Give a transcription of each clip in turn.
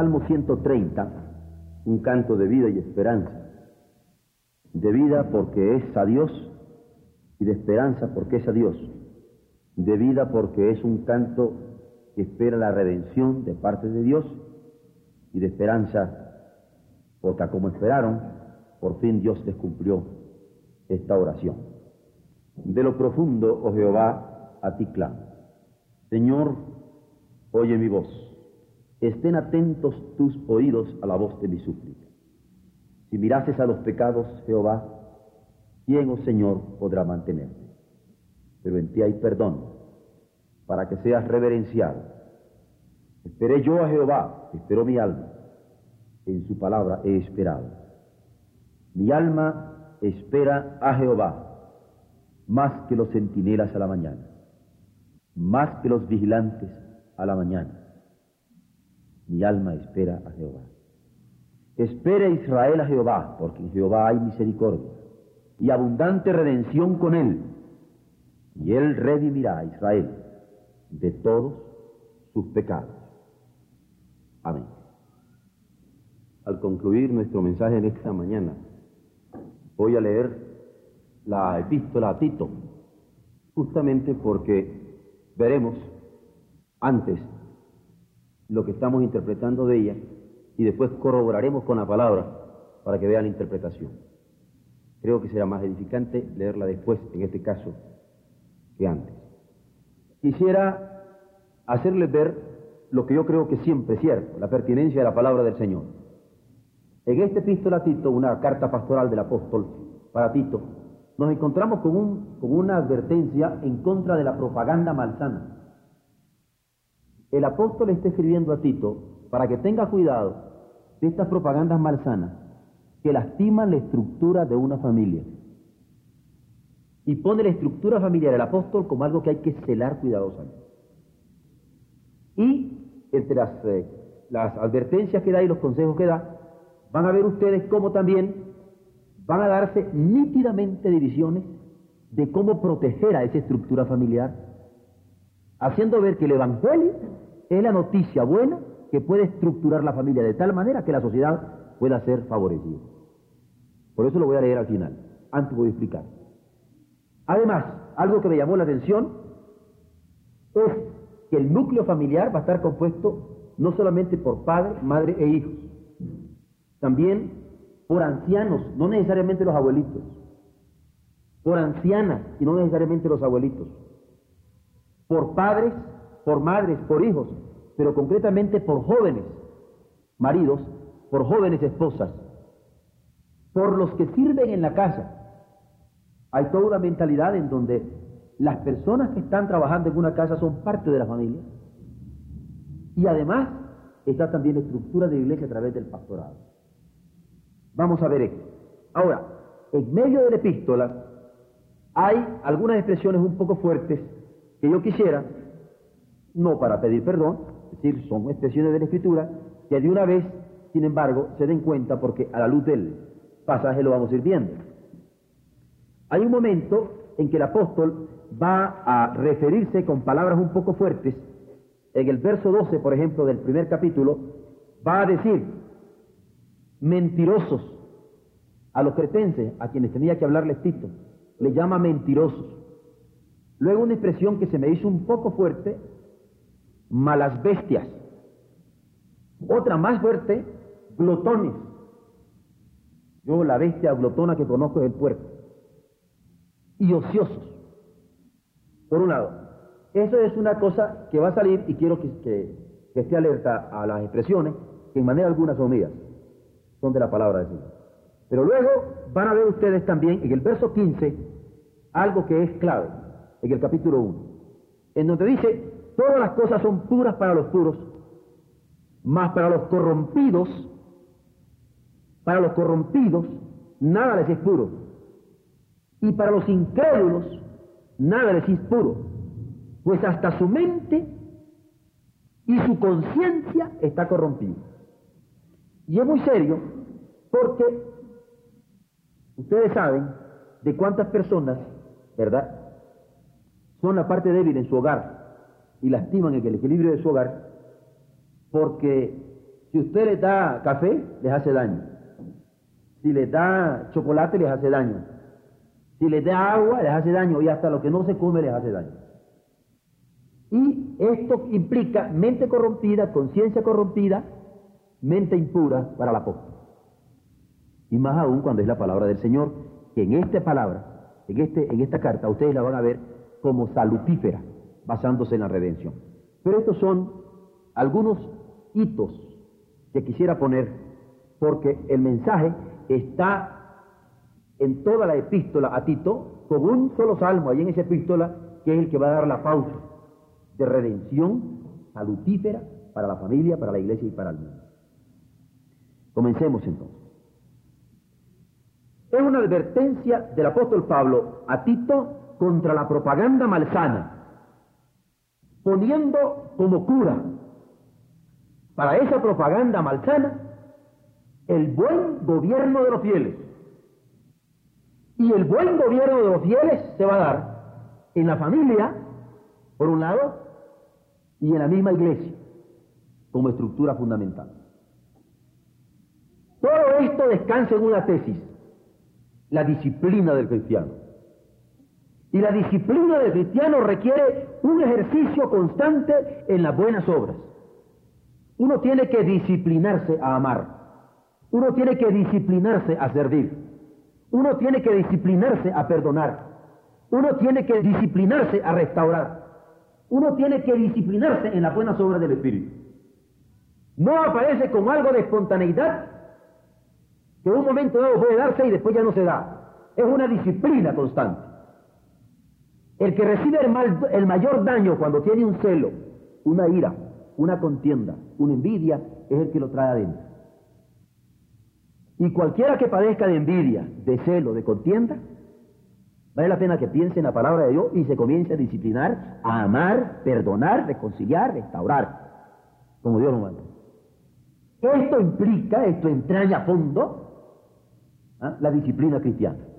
Salmo 130, un canto de vida y esperanza. De vida porque es a Dios y de esperanza porque es a Dios. De vida porque es un canto que espera la redención de parte de Dios y de esperanza porque como esperaron, por fin Dios les cumplió esta oración. De lo profundo, oh Jehová, a ti clamo. Señor, oye mi voz. Estén atentos tus oídos a la voz de mi súplica. Si mirases a los pecados, Jehová, ¿quién, oh Señor, podrá mantenerte? Pero en ti hay perdón, para que seas reverenciado. Esperé yo a Jehová, esperó mi alma. En su palabra he esperado. Mi alma espera a Jehová, más que los centinelas a la mañana, más que los vigilantes a la mañana. Mi alma espera a Jehová. Espere Israel a Jehová, porque en Jehová hay misericordia y abundante redención con él, y él redimirá a Israel de todos sus pecados. Amén. Al concluir nuestro mensaje en esta mañana, voy a leer la epístola a Tito, justamente porque veremos antes lo que estamos interpretando de ella y después corroboraremos con la palabra para que vean la interpretación. Creo que será más edificante leerla después, en este caso, que antes. Quisiera hacerles ver lo que yo creo que siempre es cierto, la pertinencia de la palabra del Señor. En esta epístola Tito, una carta pastoral del apóstol para Tito, nos encontramos con, un, con una advertencia en contra de la propaganda malsana. El apóstol está escribiendo a Tito para que tenga cuidado de estas propagandas malsanas que lastiman la estructura de una familia. Y pone la estructura familiar del apóstol como algo que hay que celar cuidadosamente. Y entre las, eh, las advertencias que da y los consejos que da, van a ver ustedes cómo también van a darse nítidamente divisiones de cómo proteger a esa estructura familiar, haciendo ver que el Evangelio es la noticia buena que puede estructurar la familia de tal manera que la sociedad pueda ser favorecida. Por eso lo voy a leer al final, antes voy a explicar. Además, algo que me llamó la atención es que el núcleo familiar va a estar compuesto no solamente por padre, madre e hijos, también por ancianos, no necesariamente los abuelitos, por ancianas y no necesariamente los abuelitos, por padres, por madres, por hijos, pero concretamente por jóvenes maridos, por jóvenes esposas, por los que sirven en la casa. Hay toda una mentalidad en donde las personas que están trabajando en una casa son parte de la familia. Y además está también la estructura de la iglesia a través del pastorado. Vamos a ver esto. Ahora, en medio de la epístola hay algunas expresiones un poco fuertes que yo quisiera, no para pedir perdón, es decir, son expresiones de la escritura que de una vez, sin embargo, se den cuenta porque a la luz del pasaje lo vamos a ir viendo. Hay un momento en que el apóstol va a referirse con palabras un poco fuertes. En el verso 12, por ejemplo, del primer capítulo, va a decir, mentirosos a los cretenses, a quienes tenía que hablarles Tito, le llama mentirosos. Luego una expresión que se me hizo un poco fuerte, malas bestias. Otra más fuerte, glotones. Yo la bestia glotona que conozco es el puerco. Y ociosos. Por un lado, eso es una cosa que va a salir y quiero que, que, esté alerta a las expresiones que en manera alguna son mías, son de la palabra de Dios. Pero luego van a ver ustedes también en el verso 15 algo que es clave, en el capítulo 1, en donde dice, todas las cosas son puras para los puros, mas para los corrompidos, para los corrompidos, nada les es puro. Y para los incrédulos, nada les es puro. Pues hasta su mente y su conciencia está corrompida. Y es muy serio porque ustedes saben de cuántas personas, ¿verdad?, son la parte débil en su hogar y lastiman el equilibrio de su hogar porque si usted le da café, les hace daño. Si le da chocolate, les hace daño. Si les da agua, les hace daño. Y hasta lo que no se come, les hace daño. Y esto implica mente corrompida, conciencia corrompida, mente impura para la poca. Y más aún cuando es la palabra del Señor, que en esta palabra, en, este, en esta carta, ustedes la van a ver como salutífera, basándose en la redención. Pero estos son algunos hitos que quisiera poner, porque el mensaje está en toda la epístola a Tito, con un solo salmo ahí en esa epístola, que es el que va a dar la pausa de redención salutífera para la familia, para la iglesia y para el mundo. Comencemos entonces. Es una advertencia del apóstol Pablo a Tito contra la propaganda malsana, poniendo como cura para esa propaganda malsana el buen gobierno de los fieles. Y el buen gobierno de los fieles se va a dar en la familia, por un lado, y en la misma iglesia, como estructura fundamental. Todo esto descansa en una tesis, la disciplina del cristiano. Y la disciplina del cristiano requiere un ejercicio constante en las buenas obras. Uno tiene que disciplinarse a amar. Uno tiene que disciplinarse a servir. Uno tiene que disciplinarse a perdonar. Uno tiene que disciplinarse a restaurar. Uno tiene que disciplinarse en las buenas obras del Espíritu. No aparece con algo de espontaneidad que un momento dado puede darse y después ya no se da. Es una disciplina constante. El que recibe el, mayor daño cuando tiene un celo, una ira, una contienda, una envidia, es el que lo trae adentro. Y cualquiera que padezca de envidia, de celo, de contienda, vale la pena que piense en la palabra de Dios y se comience a disciplinar, a amar, perdonar, reconciliar, restaurar, como Dios lo manda. Esto implica, esto entraña a fondo ¿ah? la disciplina cristiana.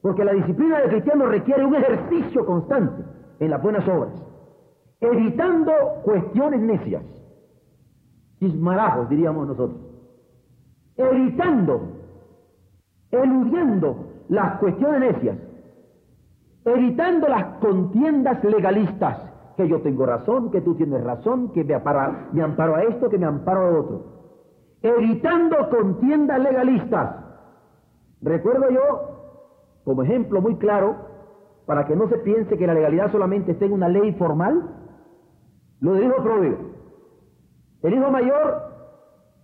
Porque la disciplina del cristiano requiere un ejercicio constante en las buenas obras evitando cuestiones necias, chismarajos diríamos nosotros, evitando, eludiendo las cuestiones necias, evitando las contiendas legalistas, que yo tengo razón, que tú tienes razón, que me amparo a esto, que me amparo a otro, evitando contiendas legalistas. Recuerdo yo, como ejemplo muy claro, para que no se piense que la legalidad solamente esté en una ley formal, lo del hijo pródigo. El hijo mayor,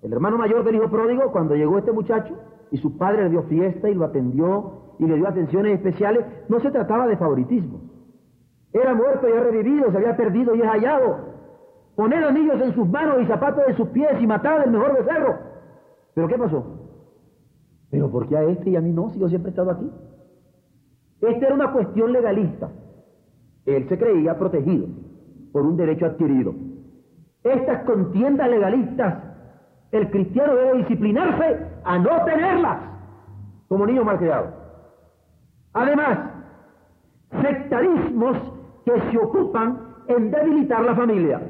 el hermano mayor del hijo pródigo, cuando llegó este muchacho y su padre le dio fiesta y lo atendió y le dio atenciones especiales, no se trataba de favoritismo. Era muerto y ha revivido, se había perdido y es hallado. Poner anillos en sus manos y zapatos en sus pies y matar al mejor becerro. ¿Pero qué pasó? ¿Pero por qué a este y a mí no? Si yo siempre he estado aquí. Esta era una cuestión legalista. Él se creía protegido por un derecho adquirido. Estas contiendas legalistas, el cristiano debe disciplinarse a no tenerlas como niño malcriado. Además, sectarismos que se ocupan en debilitar la familia.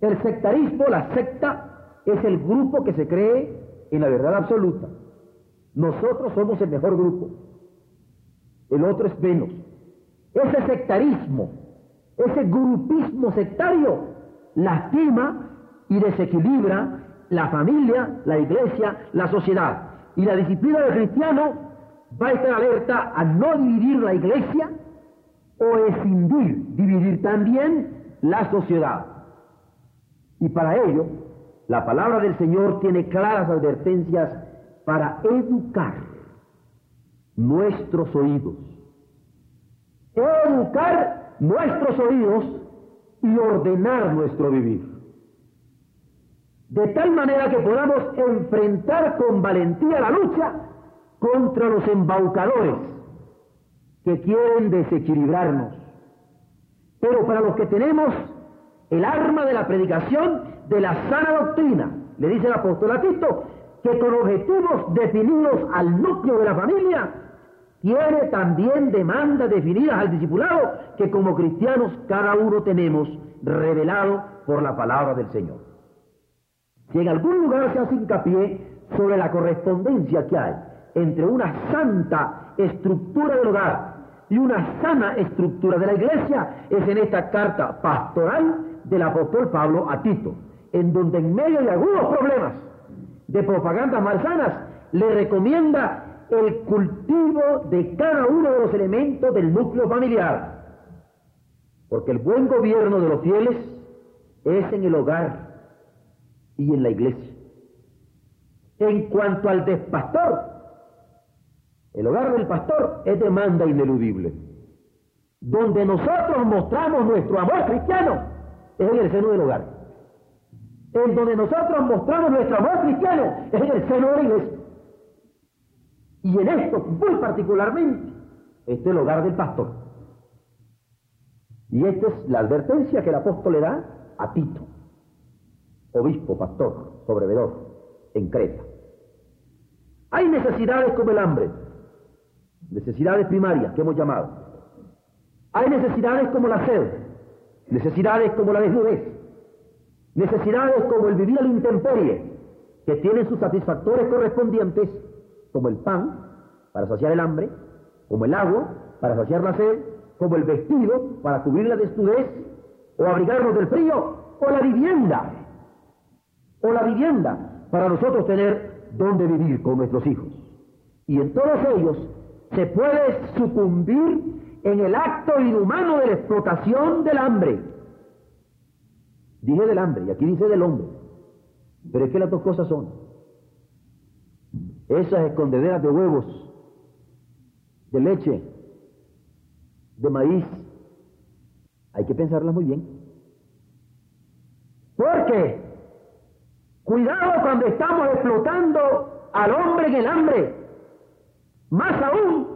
El sectarismo, la secta, es el grupo que se cree en la verdad absoluta. Nosotros somos el mejor grupo. El otro es menos. Ese sectarismo ese grupismo sectario lastima y desequilibra la familia, la iglesia, la sociedad. Y la disciplina del cristiano va a estar alerta a no dividir la iglesia o escindir, dividir también la sociedad. Y para ello, la palabra del Señor tiene claras advertencias para educar nuestros oídos. Educar nuestros oídos y ordenar nuestro vivir. De tal manera que podamos enfrentar con valentía la lucha contra los embaucadores que quieren desequilibrarnos. Pero para los que tenemos el arma de la predicación de la sana doctrina, le dice el apóstol a Tito, que con objetivos definidos al núcleo de la familia, tiene también demandas definidas al discipulado que como cristianos cada uno tenemos revelado por la palabra del Señor. Si en algún lugar se hace hincapié sobre la correspondencia que hay entre una santa estructura del hogar y una sana estructura de la iglesia, es en esta carta pastoral del apóstol Pablo a Tito, en donde en medio de algunos problemas de propagandas malsanas le recomienda el cultivo de cada uno de los elementos del núcleo familiar. Porque el buen gobierno de los fieles es en el hogar y en la iglesia. En cuanto al despastor, el hogar del pastor es demanda ineludible. Donde nosotros mostramos nuestro amor cristiano es en el seno del hogar. En donde nosotros mostramos nuestro amor cristiano es en el seno de la iglesia. Y en esto, muy particularmente, este es el hogar del pastor. Y esta es la advertencia que el apóstol le da a Tito, obispo, pastor, sobrevedor, en Creta. Hay necesidades como el hambre, necesidades primarias que hemos llamado. Hay necesidades como la sed, necesidades como la desnudez, necesidades como el vivir al intemperie, que tienen sus satisfactores correspondientes como el pan para saciar el hambre, como el agua para saciar la sed, como el vestido para cubrir la desnudez, o abrigarnos del frío, o la vivienda, o la vivienda para nosotros tener donde vivir con nuestros hijos. Y en todos ellos se puede sucumbir en el acto inhumano de la explotación del hambre. Dije del hambre, y aquí dice del hombre. Pero es que las dos cosas son esas escondederas de huevos, de leche, de maíz, hay que pensarlas muy bien. Porque, cuidado cuando estamos explotando al hombre en el hambre, más aún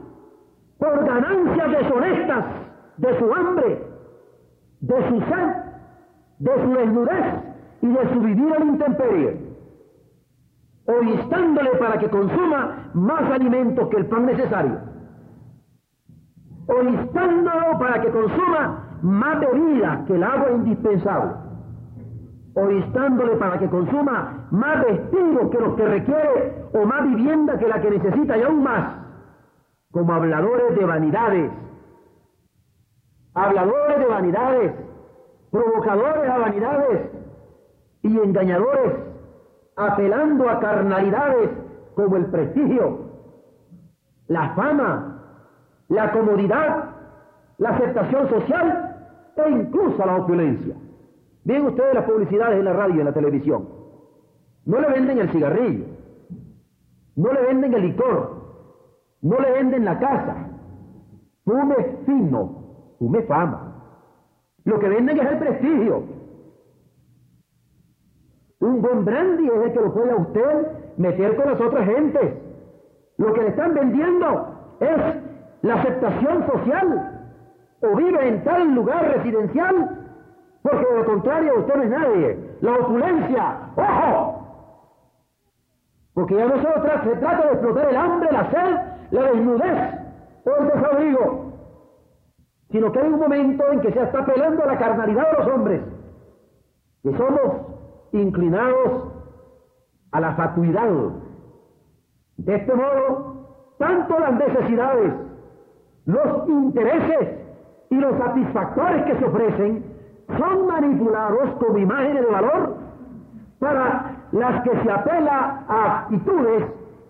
por ganancias deshonestas de su hambre, de su sed, de su desnudez y de su vivir al intemperie o instándole para que consuma más alimentos que el pan necesario, o instándolo para que consuma más bebida que el agua indispensable, o instándole para que consuma más vestidos que los que requiere, o más vivienda que la que necesita y aún más, como habladores de vanidades, habladores de vanidades, provocadores a vanidades. Y engañadores apelando a carnalidades como el prestigio, la fama, la comodidad, la aceptación social e incluso la opulencia. Ven ustedes las publicidades en la radio y en la televisión. No le venden el cigarrillo, no le venden el licor, no le venden la casa. Fume fino, fume fama. Lo que venden es el prestigio, un buen brandy es el que lo puede usted meter con las otras gentes. Lo que le están vendiendo es la aceptación social. O vive en tal lugar residencial, porque de lo contrario usted no es nadie. La opulencia, ¡ojo! Porque ya no solo se trata de explotar el hambre, la sed, la desnudez o el desabrigo, sino que hay un momento en que se está apelando la carnalidad de los hombres, que somos inclinados a la fatuidad. De este modo, tanto las necesidades, los intereses y los satisfactores que se ofrecen son manipulados como imágenes de valor para las que se apela a actitudes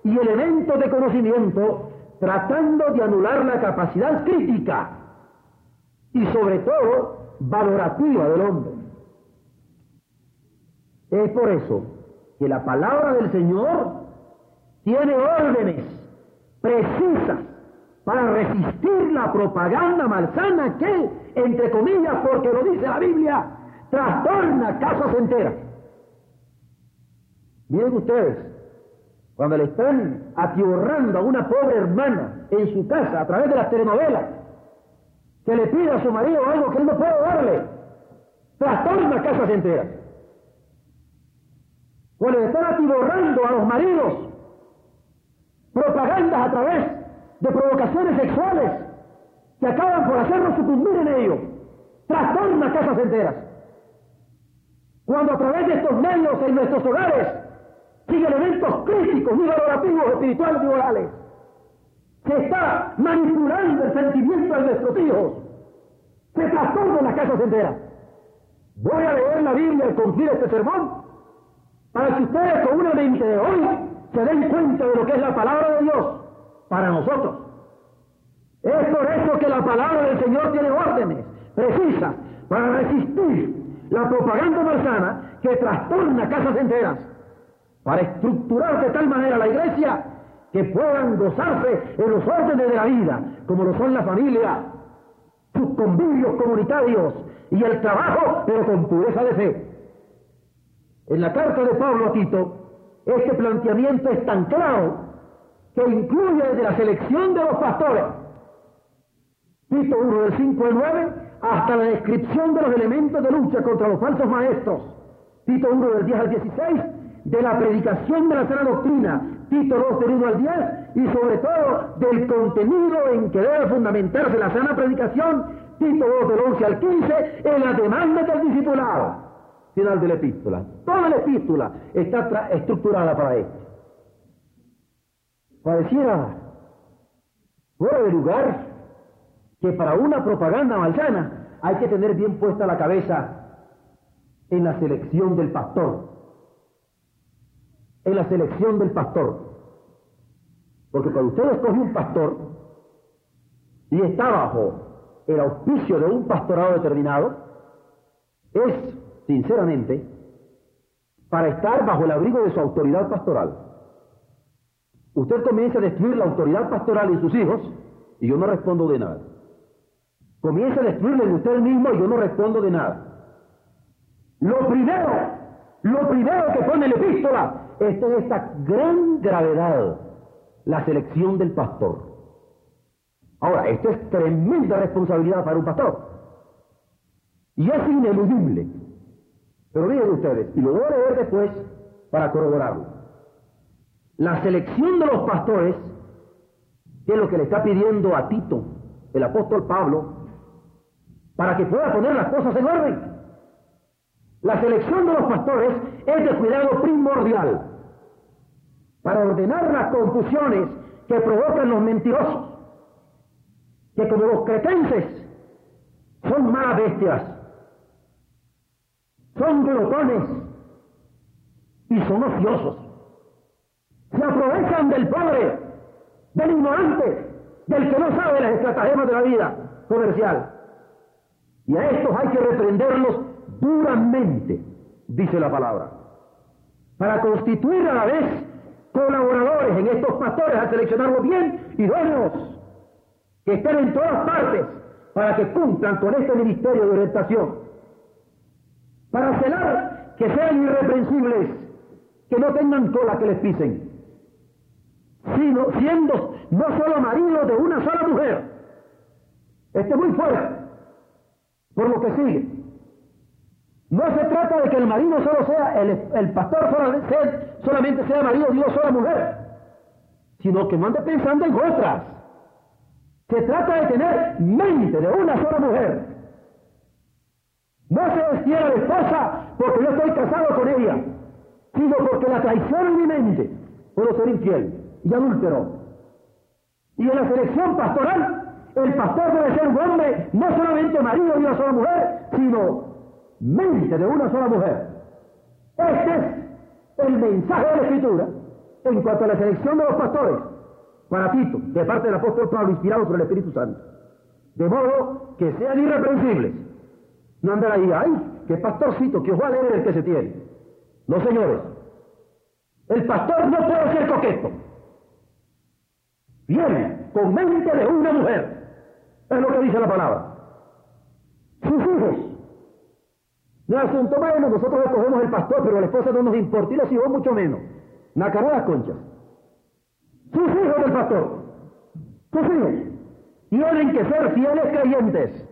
y elementos de conocimiento tratando de anular la capacidad crítica y sobre todo valorativa del hombre. Es por eso que la palabra del Señor tiene órdenes precisas para resistir la propaganda malsana que entre comillas, porque lo dice la Biblia, trastorna casas enteras. Miren ustedes, cuando le están atiborrando a una pobre hermana en su casa a través de las telenovelas, que le pide a su marido algo que él no puede darle, trastorna casas enteras. Cuando le están atiborrando a los maridos propagandas a través de provocaciones sexuales que acaban por hacernos sucumbir en ello, trastorna casas enteras. Cuando a través de estos medios en nuestros hogares sin elementos críticos ni valorativos espirituales ni morales, se está manipulando el sentimiento de nuestros hijos, se trastorna las casas enteras. Voy a leer la Biblia al concluir este sermón para que ustedes con una mente de hoy se den cuenta de lo que es la palabra de Dios para nosotros. Es por eso que la palabra del Señor tiene órdenes precisas para resistir la propaganda malsana que trastorna casas enteras, para estructurar de tal manera la iglesia que puedan gozarse en los órdenes de la vida, como lo son la familia, sus convivios comunitarios y el trabajo, pero con pureza de fe. En la carta de Pablo a Tito, este planteamiento es tan claro que incluye desde la selección de los pastores, Tito 1 del 5 al 9, hasta la descripción de los elementos de lucha contra los falsos maestros, Tito 1 del 10 al 16, de la predicación de la sana doctrina, Tito 2 del 1 al 10, y sobre todo del contenido en que debe fundamentarse la sana predicación, Tito 2 del 11 al 15, en la demanda del discipulado. Final de la epístola. Toda la epístola está estructurada para esto. Pareciera fuera de lugar que para una propaganda malsana hay que tener bien puesta la cabeza en la selección del pastor. En la selección del pastor. Porque cuando usted escoge un pastor y está bajo el auspicio de un pastorado determinado, es, sinceramente, para estar bajo el abrigo de su autoridad pastoral. Usted comienza a destruir la autoridad pastoral en sus hijos y yo no respondo de nada. Comienza a destruirle en usted mismo y yo no respondo de nada. Lo primero, lo primero que pone la epístola es esta gran gravedad, la selección del pastor. Ahora, esto es tremenda responsabilidad para un pastor. Y es ineludible. Pero miren ustedes, y lo voy a leer después para corroborarlo. La selección de los pastores, que es lo que le está pidiendo a Tito, el apóstol Pablo, para que pueda poner las cosas en orden. La selección de los pastores es de cuidado primordial para ordenar las confusiones que provocan los mentirosos, que como los cretenses son malas bestias, son glotones y son ociosos. Se aprovechan del pobre, del ignorante, del que no sabe las estratagemas de la vida comercial. Y a estos hay que reprenderlos duramente, dice la palabra, para constituir a la vez colaboradores en estos pastores, a seleccionarlos bien y idóneos, que estén en todas partes para que cumplan con este ministerio de orientación, para celar que sean irreprensibles, que no tengan cola que les pisen, sino siendo no solo maridos de una sola mujer. Este es muy fuerte por lo que sigue. No se trata de que el marido solo sea, el, pastor solamente sea marido de una sola mujer, sino que no ande pensando en otras. Se trata de tener mente de una sola mujer. No se destiera de esposa porque yo estoy casado con ella, sino porque la traición en mi mente. Puedo ser infiel y adúltero. Y en la selección pastoral el pastor debe ser un hombre, no solamente marido de una sola mujer, sino mente de una sola mujer. Este es el mensaje de la Escritura en cuanto a la selección de los pastores para Tito, de parte del apóstol Pablo, inspirado por el Espíritu Santo. De modo que sean irreprensibles. No andar ahí, ay, qué pastorcito, que a leer el que se tiene. No, señores. El pastor no puede ser coqueto. Viene con mente de una mujer. Es lo que dice la palabra. sus hijos. No es asunto bueno, nosotros escogemos el pastor, pero la esposa no nos importa y los hijos mucho menos. Nacará las conchas. Sus hijos del pastor, sus hijos, tienen que ser fieles creyentes.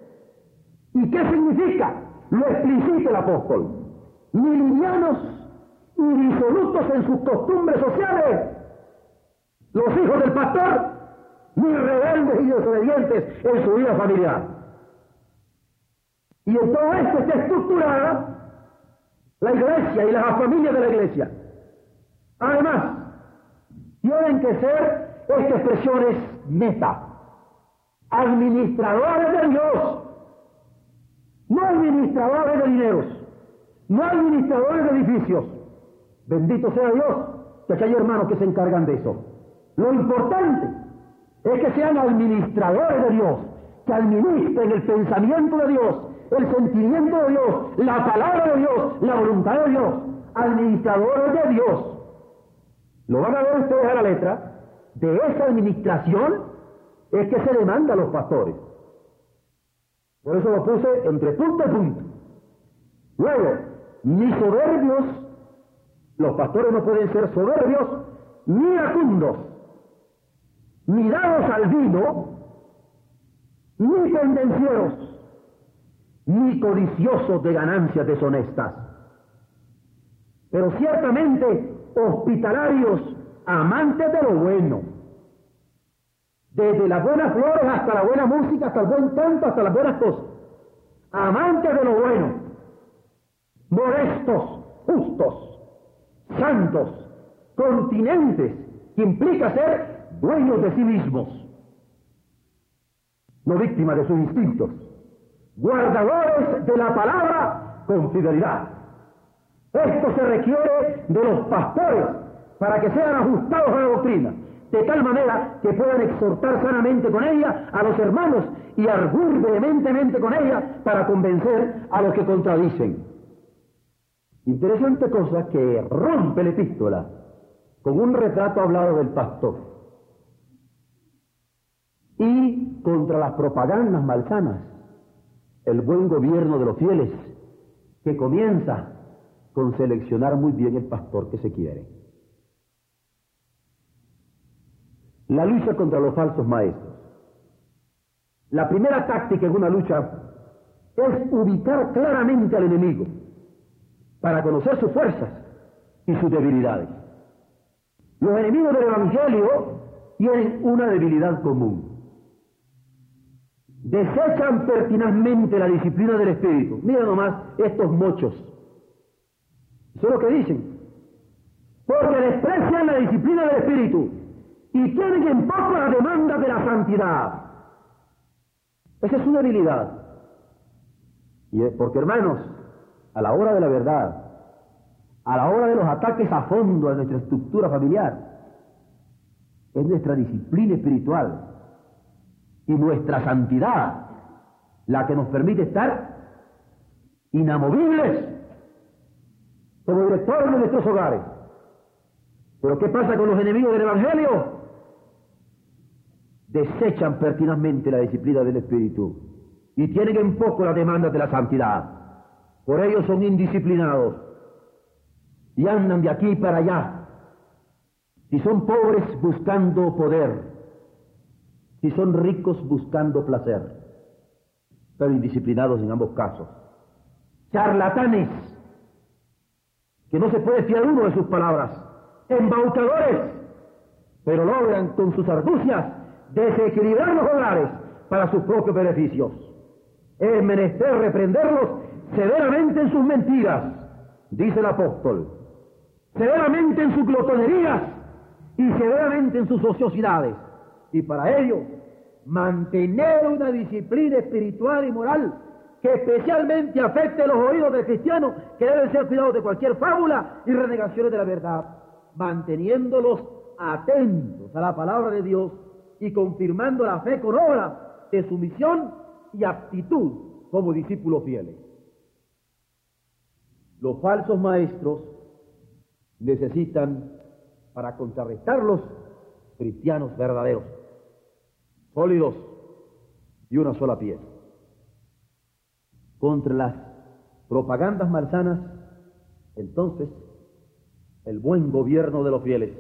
¿Y qué significa? Lo explicita el apóstol. Ni livianos ni disolutos en sus costumbres sociales. Los hijos del pastor, ni rebeldes y desobedientes en su vida familiar. Y en todo esto está estructurada la iglesia y las familias de la iglesia. Además, tienen que ser estas expresiones meta, administradores de Dios, no administradores de dineros, no administradores de edificios. Bendito sea Dios, que aquí hay hermanos que se encargan de eso. Lo importante es que sean administradores de Dios, que administren el pensamiento de Dios, el sentimiento de Dios, la palabra de Dios, la voluntad de Dios, administradores de Dios. Lo van a ver ustedes a la letra. De esa administración es que se demanda a los pastores. Por eso lo puse entre punto y punto. Luego, ni soberbios, los pastores no pueden ser soberbios, ni iracundos, ni dados al vino, ni tendencieros, ni codiciosos de ganancias deshonestas. Pero ciertamente hospitalarios, amantes de lo bueno. Desde las buenas flores hasta la buena música, hasta el buen canto, hasta las buenas cosas. Amantes de lo bueno. Modestos, justos, santos, continentes, que implica ser dueños de sí mismos. No víctimas de sus instintos. Guardadores de la palabra con fidelidad esto se requiere de los pastores para que sean ajustados a la doctrina, de tal manera que puedan exhortar sanamente con ella a los hermanos y arguir vehementemente con ella para convencer a los que contradicen. Interesante cosa que rompe la epístola con un retrato hablado del pastor y contra las propagandas malsanas, el buen gobierno de los fieles que comienza con seleccionar muy bien el pastor que se quiere. La lucha contra los falsos maestros. La primera táctica en una lucha es ubicar claramente al enemigo para conocer sus fuerzas y sus debilidades. Los enemigos del Evangelio tienen una debilidad común. Desechan pertinazmente la disciplina del Espíritu. Mira nomás estos mochos eso es lo que dicen. Porque desprecian la disciplina del Espíritu y tienen en poco la demanda de la santidad. Esa es una habilidad. Y porque hermanos, a la hora de la verdad, a la hora de los ataques a fondo a nuestra estructura familiar, es nuestra disciplina espiritual y nuestra santidad la que nos permite estar inamovibles como directores de nuestros hogares. Pero ¿qué pasa con los enemigos del Evangelio? Desechan pertinazmente la disciplina del Espíritu y tienen en poco la demanda de la santidad. Por ello son indisciplinados y andan de aquí para allá. Si son pobres buscando poder, si son ricos buscando placer, pero indisciplinados en ambos casos. Charlatanes que no se puede fiar uno de sus palabras, embaucadores, pero logran con sus argucias desequilibrar los hogares para sus propios beneficios. Es menester reprenderlos severamente en sus mentiras, dice el apóstol, severamente en sus glotonerías y severamente en sus ociosidades. Y para ello, mantener una disciplina espiritual y moral que especialmente afecte los oídos del cristiano, que deben ser cuidados de cualquier fábula y renegaciones de la verdad, manteniéndolos atentos a la palabra de Dios y confirmando la fe con obras de sumisión y actitud como discípulos fieles. Los falsos maestros necesitan, para contrarrestarlos, cristianos verdaderos, sólidos y una sola pieza. contra las propagandas malsanas, entonces el buen gobierno de los fieles,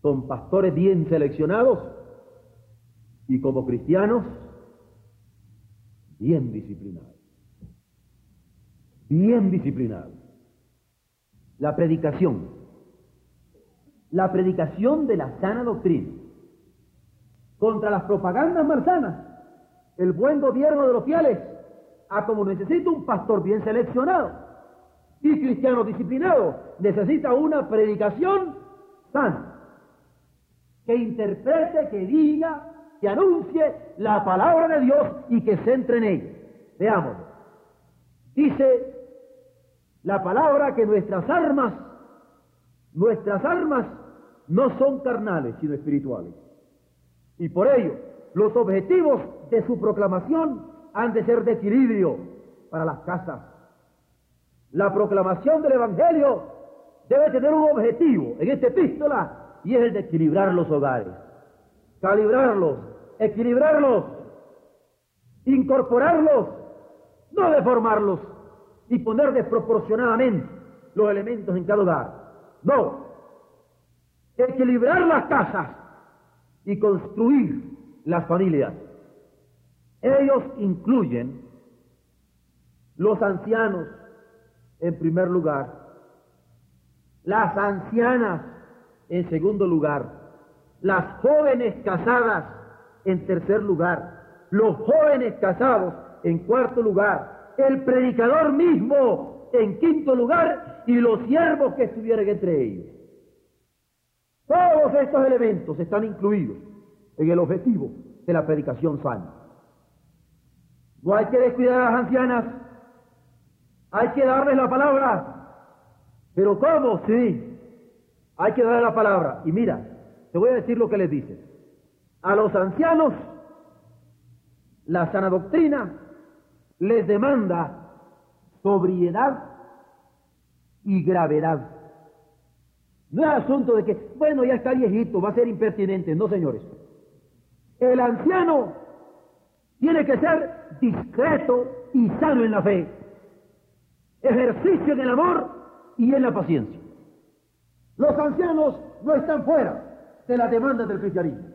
con pastores bien seleccionados y como cristianos bien disciplinados. Bien disciplinados. La predicación. La predicación de la sana doctrina. Contra las propagandas malsanas. El buen gobierno de los fieles. A como necesita un pastor bien seleccionado y cristiano disciplinado, necesita una predicación sana. Que interprete, que diga, que anuncie la palabra de Dios y que se entre en ella. Veamos. Dice la palabra que nuestras armas, nuestras armas no son carnales, sino espirituales. Y por ello, los objetivos de su proclamación han de ser de equilibrio para las casas. La proclamación del Evangelio debe tener un objetivo en esta epístola y es el de equilibrar los hogares, calibrarlos, equilibrarlos, incorporarlos, no deformarlos y poner desproporcionadamente los elementos en cada hogar. No, equilibrar las casas y construir las familias. Ellos incluyen los ancianos en primer lugar, las ancianas en segundo lugar, las jóvenes casadas en tercer lugar, los jóvenes casados en cuarto lugar, el predicador mismo en quinto lugar y los siervos que estuvieran entre ellos. Todos estos elementos están incluidos en el objetivo de la predicación sana. No hay que descuidar a las ancianas, hay que darles la palabra. Pero ¿cómo? Sí, hay que darles la palabra. Y mira, te voy a decir lo que les dice. A los ancianos, la sana doctrina les demanda sobriedad y gravedad. No es asunto de que, bueno, ya está viejito, va a ser impertinente. No, señores. El anciano tiene que ser discreto y sano en la fe. Ejercicio en el amor y en la paciencia. Los ancianos no están fuera de la demanda del cristianismo.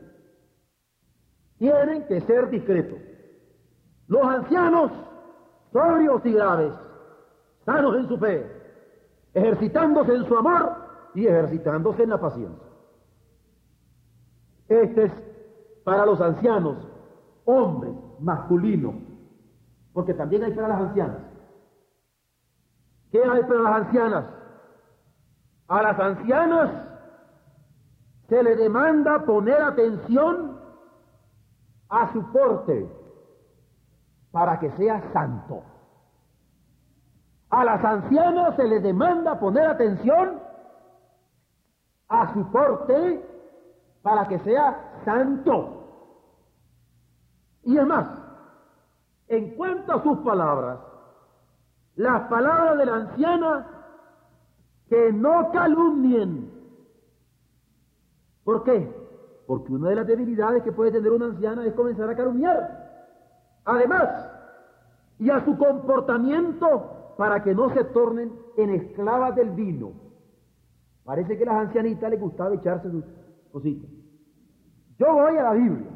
Tienen que ser discretos. Los ancianos, sobrios y graves, sanos en su fe, ejercitándose en su amor y ejercitándose en la paciencia. Este es para los ancianos, hombres, masculinos, porque también hay para las ancianas. ¿Qué hay para las ancianas? A las ancianas se le demanda poner atención a su porte para que sea santo. A las ancianas se les demanda poner atención a su porte para que sea santo. Y es más, en cuanto a sus palabras, las palabras de la anciana que no calumnien. ¿Por qué? Porque una de las debilidades que puede tener una anciana es comenzar a calumniar. Además, y a su comportamiento para que no se tornen en esclavas del vino. Parece que a las ancianitas les gustaba echarse sus cositas. Yo voy a la Biblia.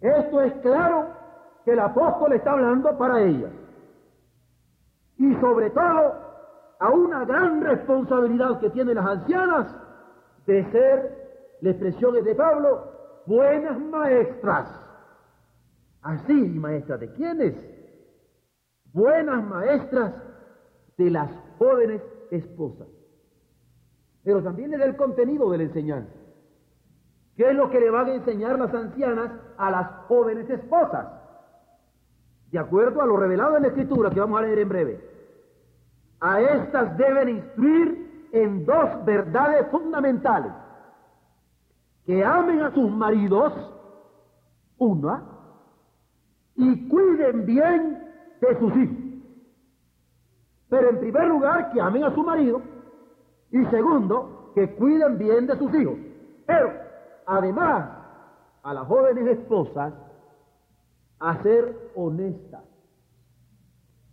Esto es claro que el apóstol está hablando para ellas. Y sobre todo a una gran responsabilidad que tienen las ancianas de ser, la expresión es de Pablo, buenas maestras. Así, maestras de quiénes? Buenas maestras de las jóvenes esposas. Pero también es del contenido de la enseñanza. ¿Qué es lo que le van a enseñar las ancianas a las jóvenes esposas? De acuerdo a lo revelado en la Escritura que vamos a leer en breve. A estas deben instruir en dos verdades fundamentales. Que amen a sus maridos, una, y cuiden bien de sus hijos. Pero en primer lugar, que amen a su marido, y segundo, que cuiden bien de sus hijos. Pero Además, a las jóvenes esposas, hacer honestas.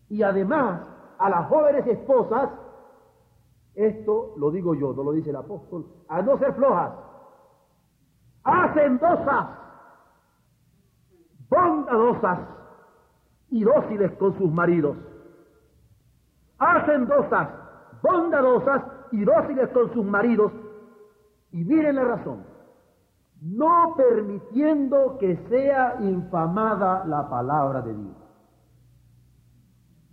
Y además, a las jóvenes esposas, esto lo digo yo, no lo dice el apóstol, a no ser flojas, hacendosas, bondadosas y dóciles con sus maridos. Hacendosas, bondadosas y dóciles con sus maridos. Y miren la razón, no permitiendo que sea infamada la palabra de Dios.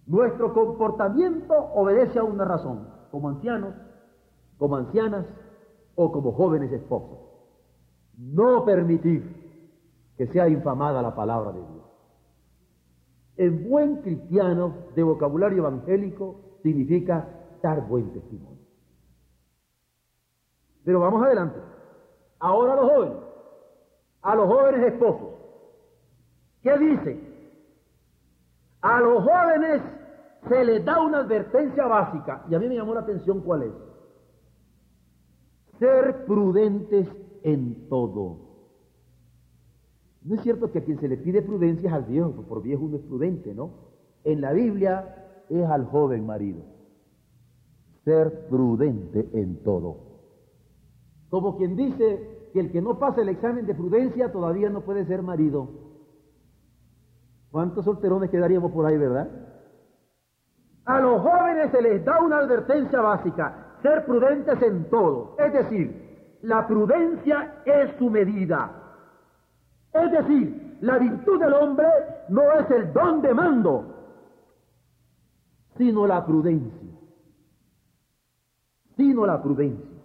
Nuestro comportamiento obedece a una razón, como ancianos, como ancianas o como jóvenes esposos. No permitir que sea infamada la palabra de Dios. En buen cristiano de vocabulario evangélico significa dar buen testimonio. Pero vamos adelante. Ahora los jóvenes, a los jóvenes esposos. ¿Qué dice? A los jóvenes se les da una advertencia básica, y a mí me llamó la atención cuál es. Ser prudentes en todo. No es cierto que a quien se le pide prudencia es al viejo, pues por viejo uno es prudente, ¿no? En la Biblia es al joven marido. Ser prudente en todo. Como quien dice que el que no pasa el examen de prudencia todavía no puede ser marido. ¿Cuántos solterones quedaríamos por ahí, verdad? A los jóvenes se les da una advertencia básica, ser prudentes en todo. Es decir, la prudencia es su medida. Es decir, la virtud del hombre no es el don de mando, sino la prudencia. Sino la prudencia.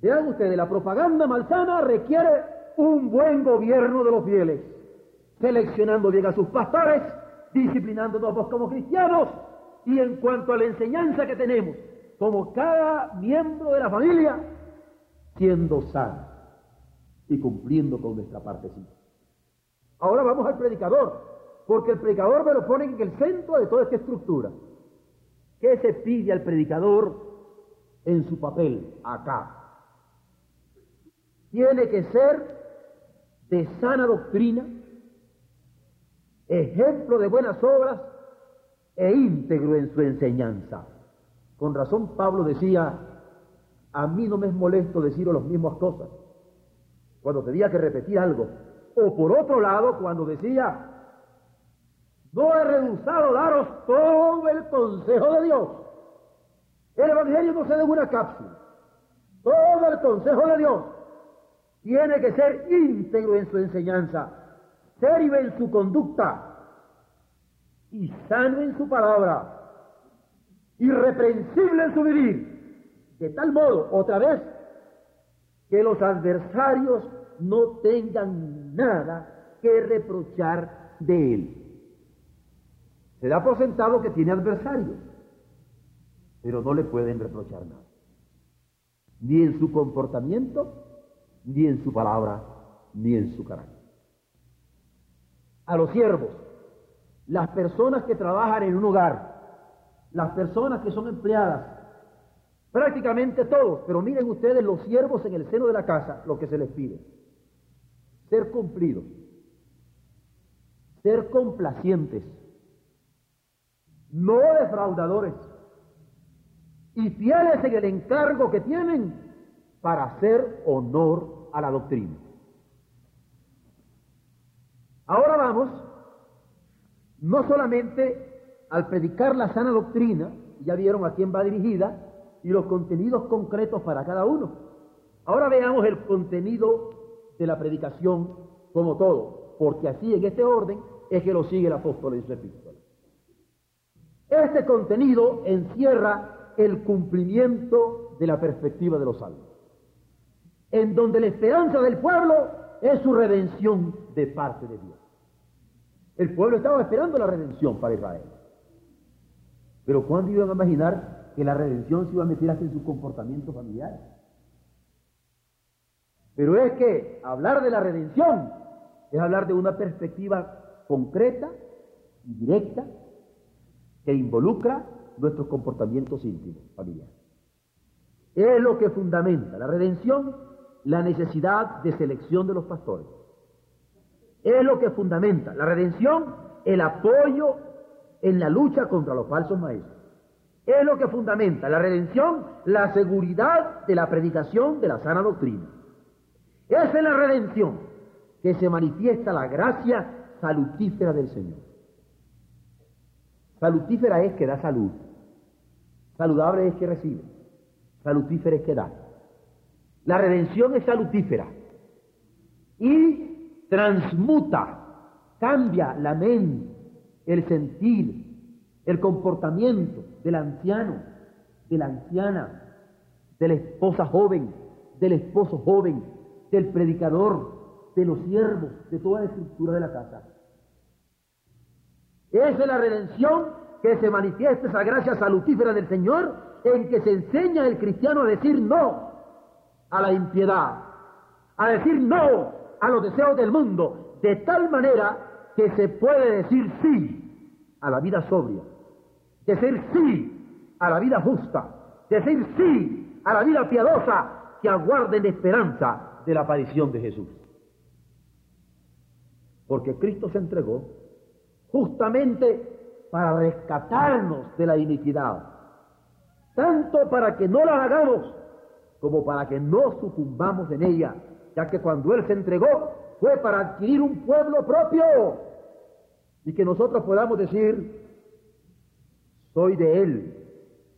Vean ustedes, la propaganda malsana requiere un buen gobierno de los fieles, seleccionando bien a sus pastores, disciplinándonos como cristianos y en cuanto a la enseñanza que tenemos, como cada miembro de la familia, siendo sano y cumpliendo con nuestra partecita. Ahora vamos al predicador, porque el predicador me lo pone en el centro de toda esta estructura. ¿Qué se pide al predicador en su papel acá? Tiene que ser de sana doctrina, ejemplo de buenas obras e íntegro en su enseñanza. Con razón Pablo decía, a mí no me es molesto deciros las mismas cosas, cuando tenía que repetir algo. O por otro lado, cuando decía, no he rehusado daros todo el consejo de Dios. El Evangelio no se en una cápsula. Todo el consejo de Dios tiene que ser íntegro en su enseñanza, serio en su conducta y sano en su palabra, irreprensible en su vivir, de tal modo, otra vez, que los adversarios no tengan nada que reprochar de él. Se da por sentado que tiene adversarios, pero no le pueden reprochar nada. Ni en su comportamiento, ni en su palabra, ni en su carácter. A los siervos, las personas que trabajan en un hogar, las personas que son empleadas, Prácticamente todos, pero miren ustedes los siervos en el seno de la casa, lo que se les pide. Ser cumplidos, ser complacientes, no defraudadores y fieles en el encargo que tienen para hacer honor a la doctrina. Ahora vamos, no solamente al predicar la sana doctrina, ya vieron a quién va dirigida, y los contenidos concretos para cada uno. Ahora veamos el contenido de la predicación como todo, porque así en este orden es que lo sigue el apóstol en su epístola. Este contenido encierra el cumplimiento de la perspectiva de los salvos, en donde la esperanza del pueblo es su redención de parte de Dios. El pueblo estaba esperando la redención para Israel. Pero ¿cuándo iban a imaginar que la redención se iba a meter hasta en su comportamiento familiar. Pero es que hablar de la redención es hablar de una perspectiva concreta y directa que involucra nuestros comportamientos íntimos familiares. Es lo que fundamenta la redención, la necesidad de selección de los pastores. es lo que fundamenta la redención, el apoyo en la lucha contra los falsos maestros. Es lo que fundamenta la redención, la seguridad de la predicación de la sana doctrina. Es en la redención que se manifiesta la gracia salutífera del Señor. Salutífera es que da salud. Saludable es que recibe. Salutífera es que da. La redención es salutífera y transmuta, cambia la mente, el sentir, el comportamiento del anciano, de la anciana, de la esposa joven, del esposo joven, del predicador, de los siervos, de toda la estructura de la casa. Esa es la redención que se manifiesta esa gracia salutífera del Señor en que se enseña al cristiano a decir no a la impiedad, a decir no a los deseos del mundo, de tal manera que se puede decir sí a la vida sobria, decir sí a la vida justa, decir sí a la vida piadosa que aguarde en esperanza de la aparición de Jesús. Porque Cristo se entregó justamente para rescatarnos de la iniquidad, tanto para que no la hagamos como para que no sucumbamos en ella, ya que cuando Él se entregó fue para adquirir un pueblo propio y que nosotros podamos decir, soy de Él,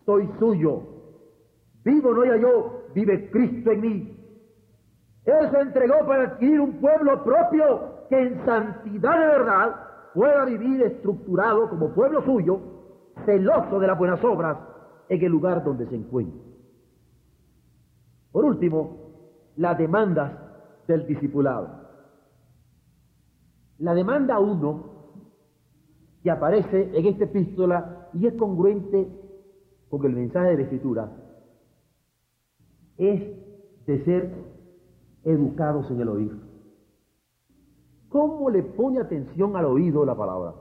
soy suyo, vivo no ya yo, vive Cristo en mí. Él se entregó para adquirir un pueblo propio que en santidad de verdad pueda vivir estructurado como pueblo suyo, celoso de las buenas obras en el lugar donde se encuentra. Por último, las demandas del discipulado. La demanda uno, que aparece en esta epístola y es congruente con el mensaje de la Escritura, es de ser educados en el oír. ¿Cómo le pone atención al oído la palabra?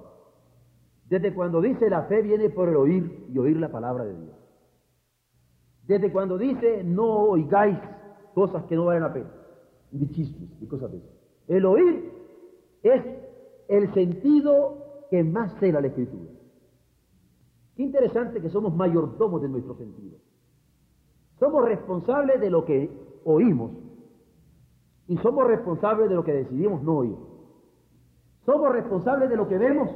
Desde cuando dice la fe viene por el oír y oír la palabra de Dios. Desde cuando dice no oigáis cosas que no valen la pena, ni chistes y cosas de eso. El oír es el sentido que más cela la Escritura. Qué interesante que somos mayordomos de nuestro sentido. Somos responsables de lo que oímos y somos responsables de lo que decidimos no oír. Somos responsables de lo que vemos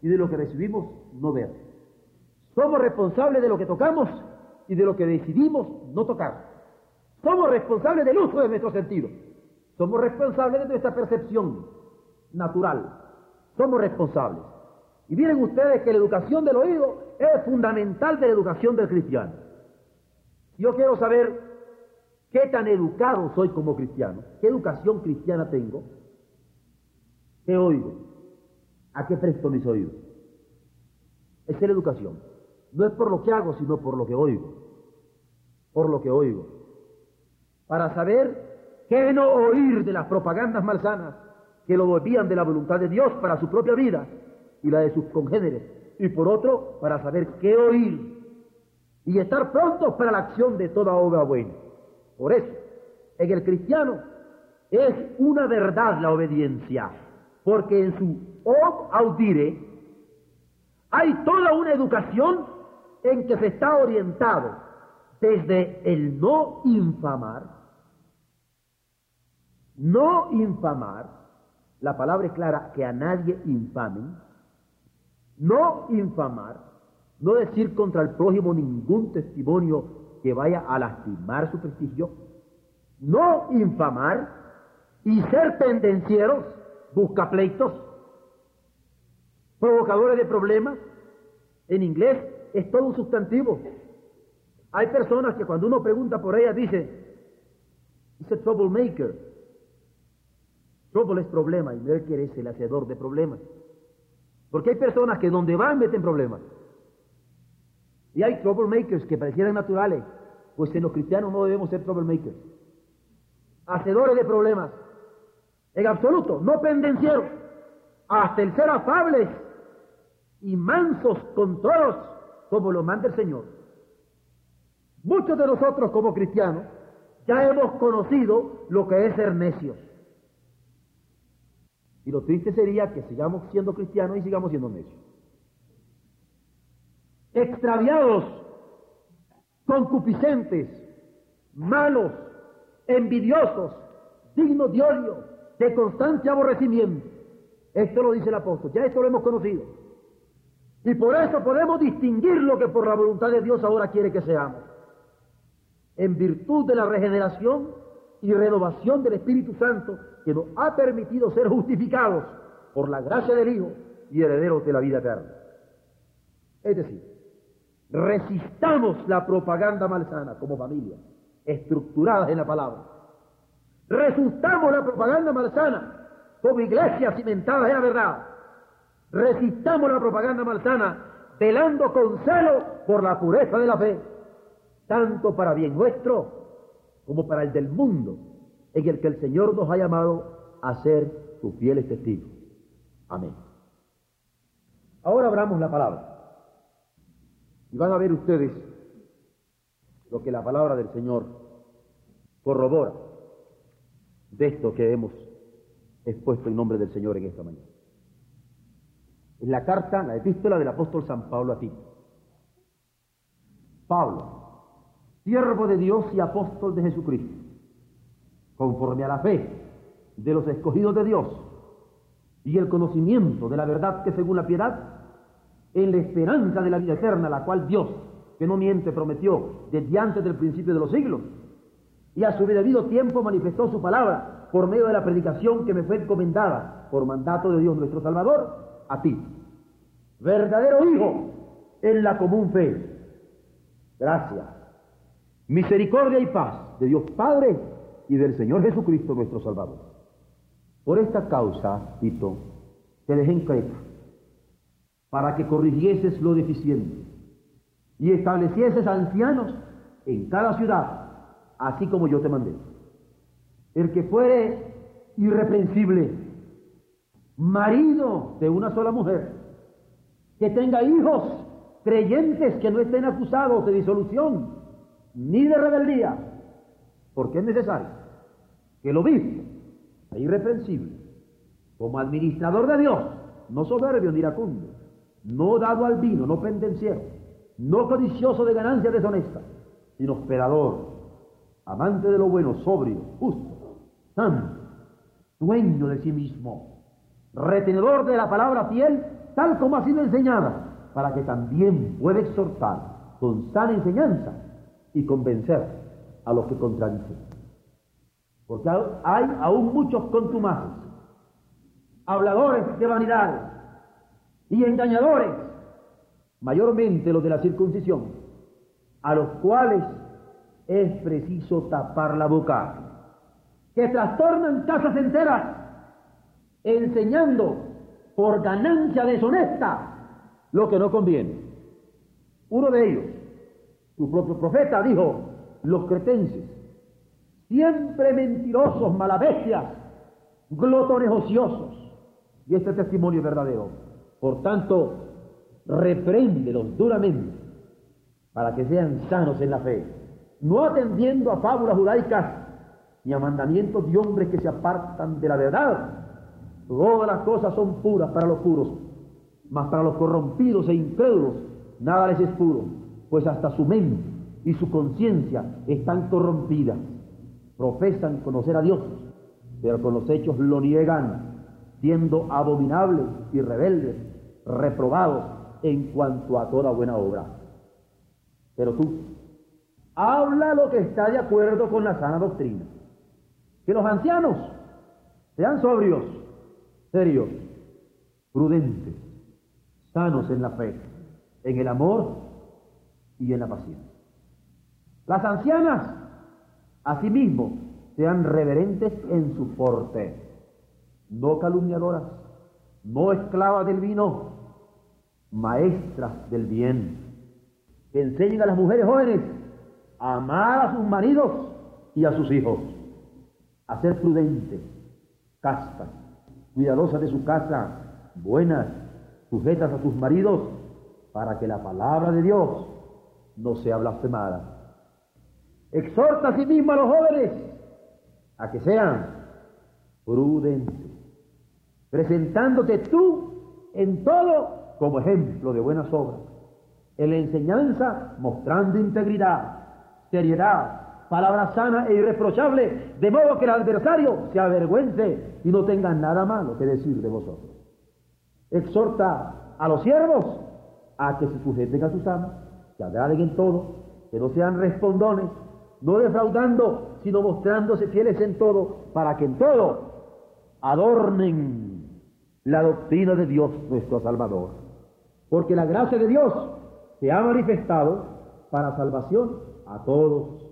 y de lo que recibimos no ver. Somos responsables de lo que tocamos y de lo que decidimos no tocar. Somos responsables del uso de nuestros sentidos. Somos responsables de nuestra percepción natural. Somos responsables. Y miren ustedes que la educación del oído es fundamental de la educación del cristiano. Yo quiero saber qué tan educado soy como cristiano, qué educación cristiana tengo, qué oigo, a qué presto mis oídos. Esa es la educación. No es por lo que hago, sino por lo que oigo. Por lo que oigo. Para saber qué no oír de las propagandas malsanas que lo volvían de la voluntad de Dios para su propia vida y la de sus congéneres. Y por otro, para saber qué oír y estar prontos para la acción de toda obra buena. Por eso, en el cristiano es una verdad la obediencia, porque en su ob audire hay toda una educación en que se está orientado desde el no infamar, no infamar, la palabra es clara, que a nadie infamen, no infamar, no decir contra el prójimo ningún testimonio que vaya a lastimar su prestigio, no infamar y ser pendencieros, buscapleitos, provocadores de problemas, en inglés es todo un sustantivo. Hay personas que cuando uno pregunta por ellas dice, es troublemaker. Trouble es problema y quiere es el hacedor de problemas. Porque hay personas que donde van meten problemas. Y hay troublemakers que parecieran naturales. Pues en los cristianos no debemos ser troublemakers. Hacedores de problemas. En absoluto, no pendencieros. Hasta el ser afables y mansos con todos como lo manda el Señor. Muchos de nosotros como cristianos ya hemos conocido lo que es ser necios. Y lo triste sería que sigamos siendo cristianos y sigamos siendo necios. Extraviados, concupiscentes, malos, envidiosos, dignos de odio, de constante aborrecimiento. Esto lo dice el apóstol, ya esto lo hemos conocido. Y por eso podemos distinguir lo que por la voluntad de Dios ahora quiere que seamos. En virtud de la regeneración y renovación del Espíritu Santo que nos ha permitido ser justificados por la gracia del Hijo y herederos de la vida eterna. Es decir, resistamos la propaganda malsana como familia, estructurada en la palabra. Resistamos la propaganda malsana como iglesia cimentada en la verdad. Resistamos la propaganda malsana velando con celo por la pureza de la fe, tanto para bien nuestro como para el del mundo, en el que el Señor nos ha llamado a ser sus fieles testigos. Amén. Ahora abramos la palabra. Y van a ver ustedes lo que la palabra del Señor corrobora de esto que hemos expuesto en nombre del Señor en esta mañana. Es la carta, la epístola del apóstol San Pablo a ti. Pablo, siervo de Dios y apóstol de Jesucristo, conforme a la fe de los escogidos de Dios y el conocimiento de la verdad que según la piedad, en la esperanza de la vida eterna, la cual Dios, que no miente, prometió desde antes del principio de los siglos, y a su debido tiempo manifestó su palabra por medio de la predicación que me fue encomendada por mandato de Dios nuestro Salvador, a ti, verdadero Hijo en la común fe. Gracias, misericordia y paz de Dios Padre y del Señor Jesucristo nuestro Salvador. Por esta causa, Tito, te dejé en Creta, para que corrigieses lo deficiente y establecieses ancianos en cada ciudad, así como yo te mandé. El que fuere irreprensible, marido de una sola mujer, que tenga hijos creyentes que no estén acusados de disolución ni de rebeldía, porque es necesario que el obispo sea irreprensible, como administrador de Dios, no soberbio ni iracundo, no dado al vino, no pendenciero, no codicioso de ganancias deshonestas, sino hospedador, amante de lo bueno, sobrio, justo, santo, dueño de sí mismo, retenedor de la palabra fiel, tal como ha sido enseñada, para que también pueda exhortar con sana enseñanza y convencer a los que contradicen. Porque hay aún muchos contumaces, habladores de vanidad y engañadores, mayormente los de la circuncisión, a los cuales es preciso tapar la boca, que trastornan casas enteras, enseñando por ganancia deshonesta lo que no conviene. Uno de ellos, su propio profeta, dijo, los cretenses, siempre mentirosos, malabestias, glotones ociosos. Y este testimonio es verdadero. Por tanto, repréndelos duramente para que sean sanos en la fe, no atendiendo a fábulas judaicas ni a mandamientos de hombres que se apartan de la verdad. Todas las cosas son puras para los puros, mas para los corrompidos e incrédulos nada les es puro, pues hasta su mente y su conciencia están corrompidas. Profesan conocer a Dios, pero con los hechos lo niegan, siendo abominables y rebeldes, reprobados en cuanto a toda buena obra. Pero tú, habla lo que está de acuerdo con la sana doctrina. Que los ancianos sean sobrios, serios, prudentes, sanos en la fe, en el amor y en la paciencia. Las ancianas, asimismo, sean reverentes en su porte, no calumniadoras, no esclavas del vino, maestras del bien, que enseñen a las mujeres jóvenes a amar a sus maridos y a sus hijos, a ser prudentes, castas, cuidadosas de su casa, buenas, sujetas a sus maridos, para que la palabra de Dios no sea blasfemada. Exhorta a sí mismo a los jóvenes a que sean prudentes, presentándote tú en todo como ejemplo de buenas obras. En la enseñanza mostrando integridad, seriedad, palabra sana e irreprochable, de modo que el adversario se avergüence y no tenga nada malo que decir de vosotros. Exhorta a los siervos a que se sujeten a sus amos, que agraden en todo, que no sean respondones, no defraudando, sino mostrándose fieles en todo, para que en todo adornen la doctrina de Dios nuestro Salvador. Porque la gracia de Dios se ha manifestado para salvación a todos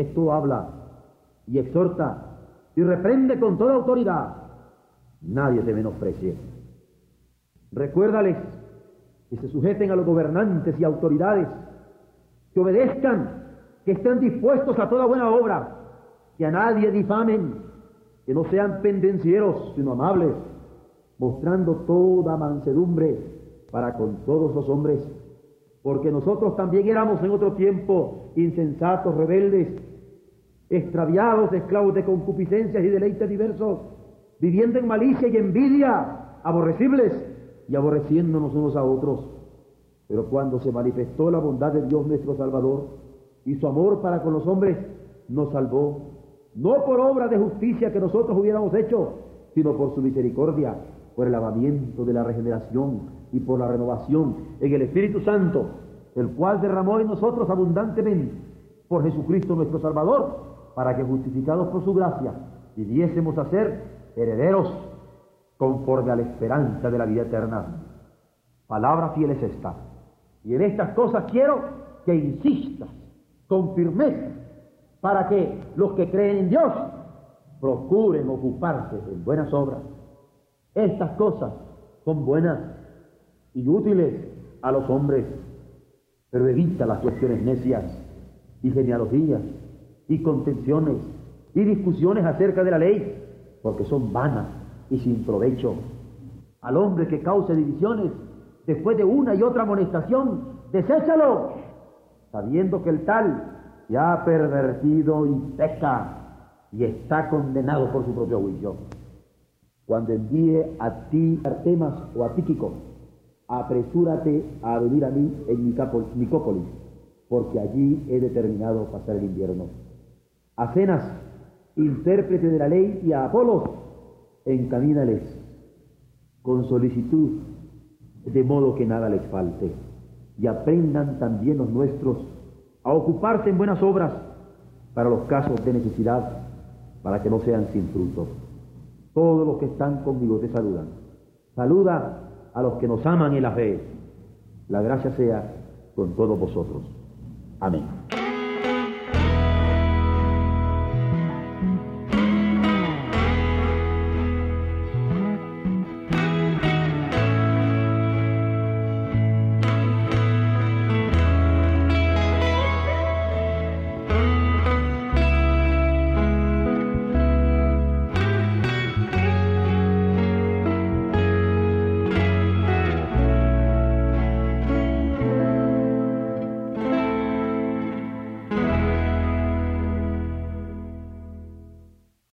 Esto habla y exhorta y reprende con toda autoridad. Nadie te menosprecie. Recuérdales que se sujeten a los gobernantes y autoridades, que obedezcan, que estén dispuestos a toda buena obra, que a nadie difamen, que no sean pendencieros, sino amables, mostrando toda mansedumbre para con todos los hombres, porque nosotros también éramos en otro tiempo insensatos, rebeldes, extraviados, esclavos de concupiscencias y deleites diversos, viviendo en malicia y envidia, aborrecibles y aborreciéndonos unos a otros. Pero cuando se manifestó la bondad de Dios nuestro Salvador y su amor para con los hombres, nos salvó, no por obra de justicia que nosotros hubiéramos hecho, sino por su misericordia, por el lavamiento de la regeneración y por la renovación en el Espíritu Santo, el cual derramó en nosotros abundantemente por Jesucristo nuestro Salvador, para que justificados por su gracia viviésemos a ser herederos conforme a la esperanza de la vida eterna. Palabra fiel es esta. Y en estas cosas quiero que insistas con firmeza para que los que creen en Dios procuren ocuparse en buenas obras. Estas cosas son buenas y útiles a los hombres, pero evita las cuestiones necias y genealogías y contenciones y discusiones acerca de la ley, porque son vanas y sin provecho. Al hombre que cause divisiones, después de una y otra amonestación, deséchalo, sabiendo que el tal ya ha pervertido y peca y está condenado por su propio juicio. Cuando envíe a ti Artemas o a Tíquico, apresúrate a venir a mí en Nicópolis, porque allí he determinado pasar el invierno. A Cenas, intérprete de la ley, y a Apolos, encamínales con solicitud, de modo que nada les falte, y aprendan también los nuestros a ocuparse en buenas obras para los casos de necesidad, para que no sean sin fruto. Todos los que están conmigo te saludan. Saluda a los que nos aman en la fe. La gracia sea con todos vosotros. Amén.